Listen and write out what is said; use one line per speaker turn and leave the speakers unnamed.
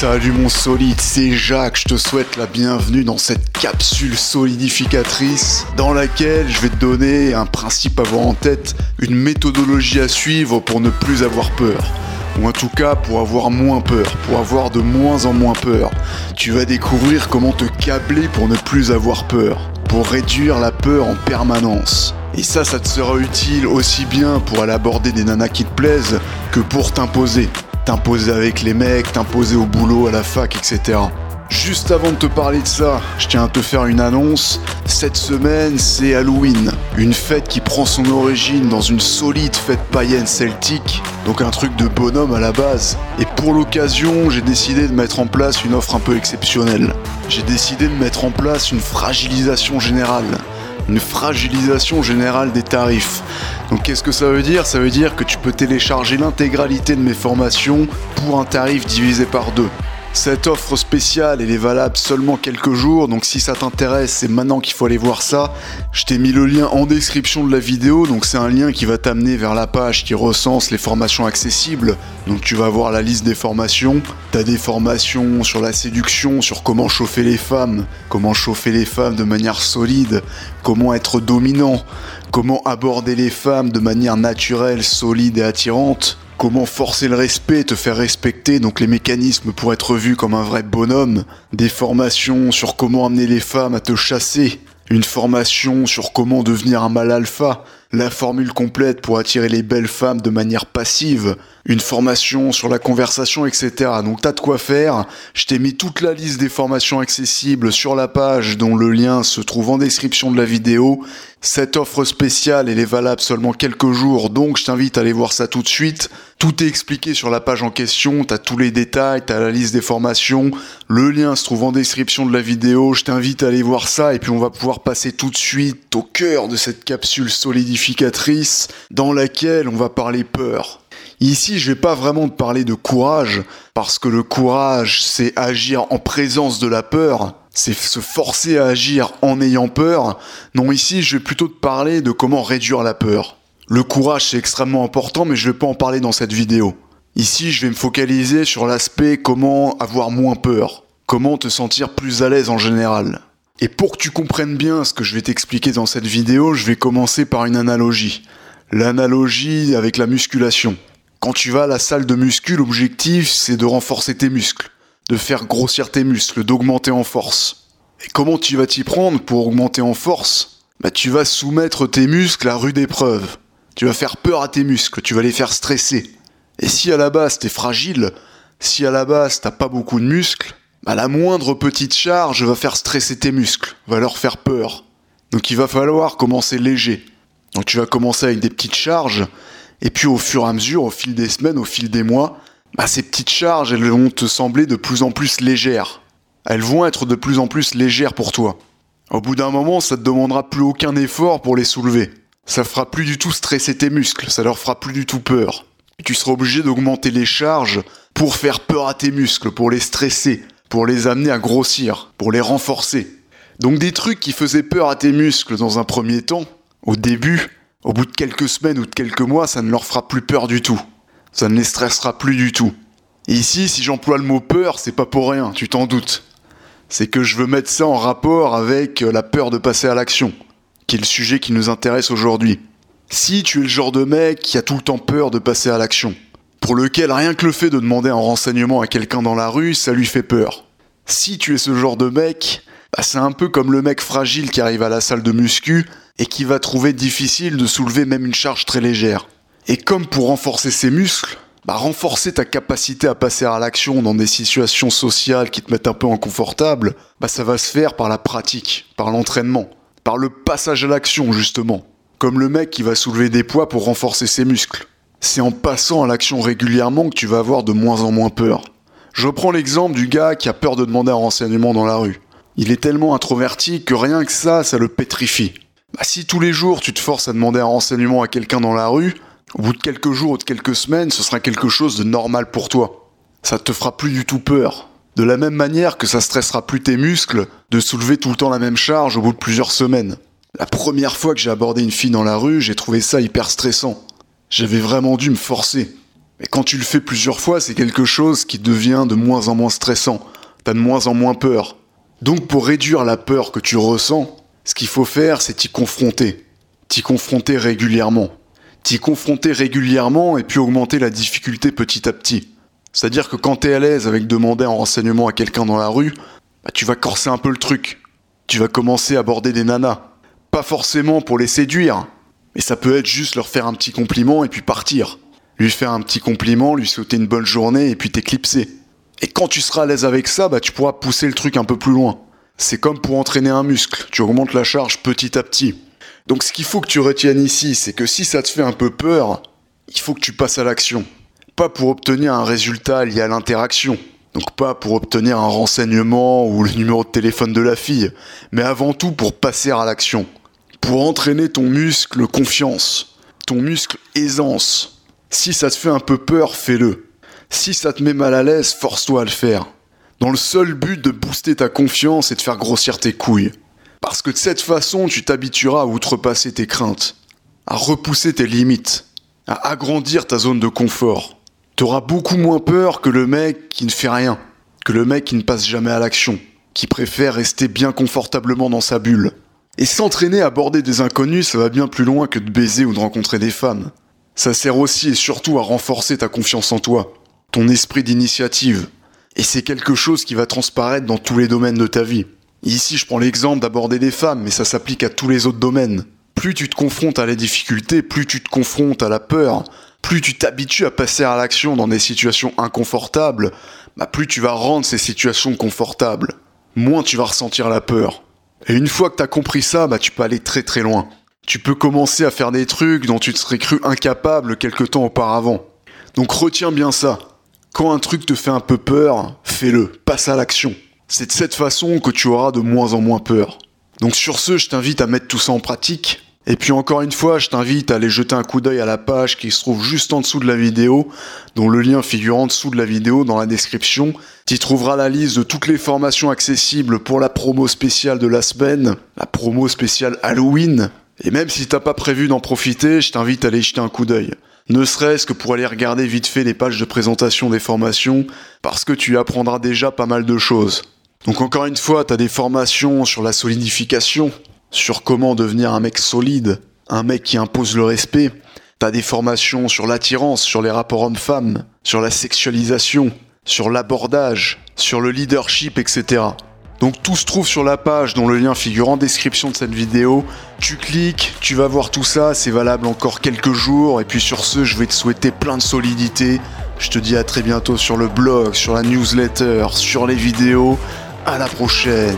Salut mon solide, c'est Jacques, je te souhaite la bienvenue dans cette capsule solidificatrice dans laquelle je vais te donner un principe à avoir en tête, une méthodologie à suivre pour ne plus avoir peur. Ou en tout cas pour avoir moins peur, pour avoir de moins en moins peur. Tu vas découvrir comment te câbler pour ne plus avoir peur, pour réduire la peur en permanence. Et ça, ça te sera utile aussi bien pour aller aborder des nanas qui te plaisent que pour t'imposer t'imposer avec les mecs, t'imposer au boulot, à la fac, etc. Juste avant de te parler de ça, je tiens à te faire une annonce. Cette semaine, c'est Halloween, une fête qui prend son origine dans une solide fête païenne celtique, donc un truc de bonhomme à la base. Et pour l'occasion, j'ai décidé de mettre en place une offre un peu exceptionnelle. J'ai décidé de mettre en place une fragilisation générale une fragilisation générale des tarifs. Donc qu'est-ce que ça veut dire? Ça veut dire que tu peux télécharger l'intégralité de mes formations pour un tarif divisé par deux. Cette offre spéciale, elle est valable seulement quelques jours, donc si ça t'intéresse, c'est maintenant qu'il faut aller voir ça. Je t'ai mis le lien en description de la vidéo, donc c'est un lien qui va t'amener vers la page qui recense les formations accessibles. Donc tu vas voir la liste des formations. T'as des formations sur la séduction, sur comment chauffer les femmes, comment chauffer les femmes de manière solide, comment être dominant, comment aborder les femmes de manière naturelle, solide et attirante comment forcer le respect, te faire respecter, donc les mécanismes pour être vu comme un vrai bonhomme, des formations sur comment amener les femmes à te chasser, une formation sur comment devenir un mal alpha, la formule complète pour attirer les belles femmes de manière passive, une formation sur la conversation, etc. Donc t'as de quoi faire. Je t'ai mis toute la liste des formations accessibles sur la page dont le lien se trouve en description de la vidéo. Cette offre spéciale, elle est valable seulement quelques jours, donc je t'invite à aller voir ça tout de suite. Tout est expliqué sur la page en question, t'as tous les détails, t'as la liste des formations, le lien se trouve en description de la vidéo, je t'invite à aller voir ça et puis on va pouvoir passer tout de suite au cœur de cette capsule solidificatrice dans laquelle on va parler peur. Ici, je vais pas vraiment te parler de courage, parce que le courage, c'est agir en présence de la peur, c'est se forcer à agir en ayant peur. Non, ici, je vais plutôt te parler de comment réduire la peur. Le courage, c'est extrêmement important, mais je vais pas en parler dans cette vidéo. Ici, je vais me focaliser sur l'aspect comment avoir moins peur, comment te sentir plus à l'aise en général. Et pour que tu comprennes bien ce que je vais t'expliquer dans cette vidéo, je vais commencer par une analogie. L'analogie avec la musculation. Quand tu vas à la salle de muscu, l'objectif c'est de renforcer tes muscles, de faire grossir tes muscles, d'augmenter en force. Et comment tu vas t'y prendre pour augmenter en force? Bah tu vas soumettre tes muscles à rude épreuve. Tu vas faire peur à tes muscles, tu vas les faire stresser. Et si à la base t'es fragile, si à la base t'as pas beaucoup de muscles, bah la moindre petite charge va faire stresser tes muscles, va leur faire peur. Donc il va falloir commencer léger. Donc tu vas commencer avec des petites charges, et puis au fur et à mesure, au fil des semaines, au fil des mois, bah, ces petites charges, elles vont te sembler de plus en plus légères. Elles vont être de plus en plus légères pour toi. Au bout d'un moment, ça te demandera plus aucun effort pour les soulever. Ça fera plus du tout stresser tes muscles, ça leur fera plus du tout peur. Tu seras obligé d'augmenter les charges pour faire peur à tes muscles, pour les stresser, pour les amener à grossir, pour les renforcer. Donc des trucs qui faisaient peur à tes muscles dans un premier temps, au début, au bout de quelques semaines ou de quelques mois, ça ne leur fera plus peur du tout. Ça ne les stressera plus du tout. Ici, si j'emploie le mot peur, c'est pas pour rien, tu t'en doutes. C'est que je veux mettre ça en rapport avec la peur de passer à l'action, qui est le sujet qui nous intéresse aujourd'hui. Si tu es le genre de mec qui a tout le temps peur de passer à l'action, pour lequel rien que le fait de demander un renseignement à quelqu'un dans la rue, ça lui fait peur. Si tu es ce genre de mec, bah c'est un peu comme le mec fragile qui arrive à la salle de muscu et qui va trouver difficile de soulever même une charge très légère. Et comme pour renforcer ses muscles, bah renforcer ta capacité à passer à l'action dans des situations sociales qui te mettent un peu inconfortable, bah ça va se faire par la pratique, par l'entraînement, par le passage à l'action justement. Comme le mec qui va soulever des poids pour renforcer ses muscles. C'est en passant à l'action régulièrement que tu vas avoir de moins en moins peur. Je reprends l'exemple du gars qui a peur de demander un renseignement dans la rue. Il est tellement introverti que rien que ça, ça le pétrifie. Bah, si tous les jours tu te forces à demander un renseignement à quelqu'un dans la rue, au bout de quelques jours ou de quelques semaines, ce sera quelque chose de normal pour toi. Ça te fera plus du tout peur. De la même manière que ça stressera plus tes muscles de soulever tout le temps la même charge au bout de plusieurs semaines. La première fois que j'ai abordé une fille dans la rue, j'ai trouvé ça hyper stressant. J'avais vraiment dû me forcer. Mais quand tu le fais plusieurs fois, c'est quelque chose qui devient de moins en moins stressant. T'as de moins en moins peur. Donc pour réduire la peur que tu ressens, ce qu'il faut faire, c'est t'y confronter. T'y confronter régulièrement. T'y confronter régulièrement et puis augmenter la difficulté petit à petit. C'est-à-dire que quand t'es à l'aise avec demander un renseignement à quelqu'un dans la rue, bah, tu vas corser un peu le truc. Tu vas commencer à aborder des nanas. Pas forcément pour les séduire, mais ça peut être juste leur faire un petit compliment et puis partir lui faire un petit compliment, lui souhaiter une bonne journée et puis t'éclipser. Et quand tu seras à l'aise avec ça, bah tu pourras pousser le truc un peu plus loin. C'est comme pour entraîner un muscle, tu augmentes la charge petit à petit. Donc ce qu'il faut que tu retiennes ici, c'est que si ça te fait un peu peur, il faut que tu passes à l'action. Pas pour obtenir un résultat lié à l'interaction. Donc pas pour obtenir un renseignement ou le numéro de téléphone de la fille, mais avant tout pour passer à l'action. Pour entraîner ton muscle confiance, ton muscle aisance, si ça te fait un peu peur, fais-le. Si ça te met mal à l'aise, force-toi à le faire. Dans le seul but de booster ta confiance et de faire grossir tes couilles. Parce que de cette façon, tu t'habitueras à outrepasser tes craintes, à repousser tes limites, à agrandir ta zone de confort. T'auras beaucoup moins peur que le mec qui ne fait rien, que le mec qui ne passe jamais à l'action, qui préfère rester bien confortablement dans sa bulle. Et s'entraîner à aborder des inconnus, ça va bien plus loin que de baiser ou de rencontrer des femmes. Ça sert aussi et surtout à renforcer ta confiance en toi, ton esprit d'initiative. Et c'est quelque chose qui va transparaître dans tous les domaines de ta vie. Ici, je prends l'exemple d'aborder des femmes, mais ça s'applique à tous les autres domaines. Plus tu te confrontes à la difficulté, plus tu te confrontes à la peur, plus tu t'habitues à passer à l'action dans des situations inconfortables, bah plus tu vas rendre ces situations confortables. Moins tu vas ressentir la peur. Et une fois que tu as compris ça, bah tu peux aller très très loin tu peux commencer à faire des trucs dont tu te serais cru incapable quelque temps auparavant. Donc retiens bien ça. Quand un truc te fait un peu peur, fais-le, passe à l'action. C'est de cette façon que tu auras de moins en moins peur. Donc sur ce, je t'invite à mettre tout ça en pratique. Et puis encore une fois, je t'invite à aller jeter un coup d'œil à la page qui se trouve juste en dessous de la vidéo, dont le lien figure en dessous de la vidéo dans la description. Tu trouveras la liste de toutes les formations accessibles pour la promo spéciale de la semaine, la promo spéciale Halloween, et même si t'as pas prévu d'en profiter, je t'invite à aller jeter un coup d'œil. Ne serait-ce que pour aller regarder vite fait les pages de présentation des formations, parce que tu apprendras déjà pas mal de choses. Donc encore une fois, t'as des formations sur la solidification, sur comment devenir un mec solide, un mec qui impose le respect. T'as des formations sur l'attirance, sur les rapports hommes-femmes, sur la sexualisation, sur l'abordage, sur le leadership, etc. Donc tout se trouve sur la page dont le lien figure en description de cette vidéo. Tu cliques, tu vas voir tout ça, c'est valable encore quelques jours. Et puis sur ce, je vais te souhaiter plein de solidité. Je te dis à très bientôt sur le blog, sur la newsletter, sur les vidéos. À la prochaine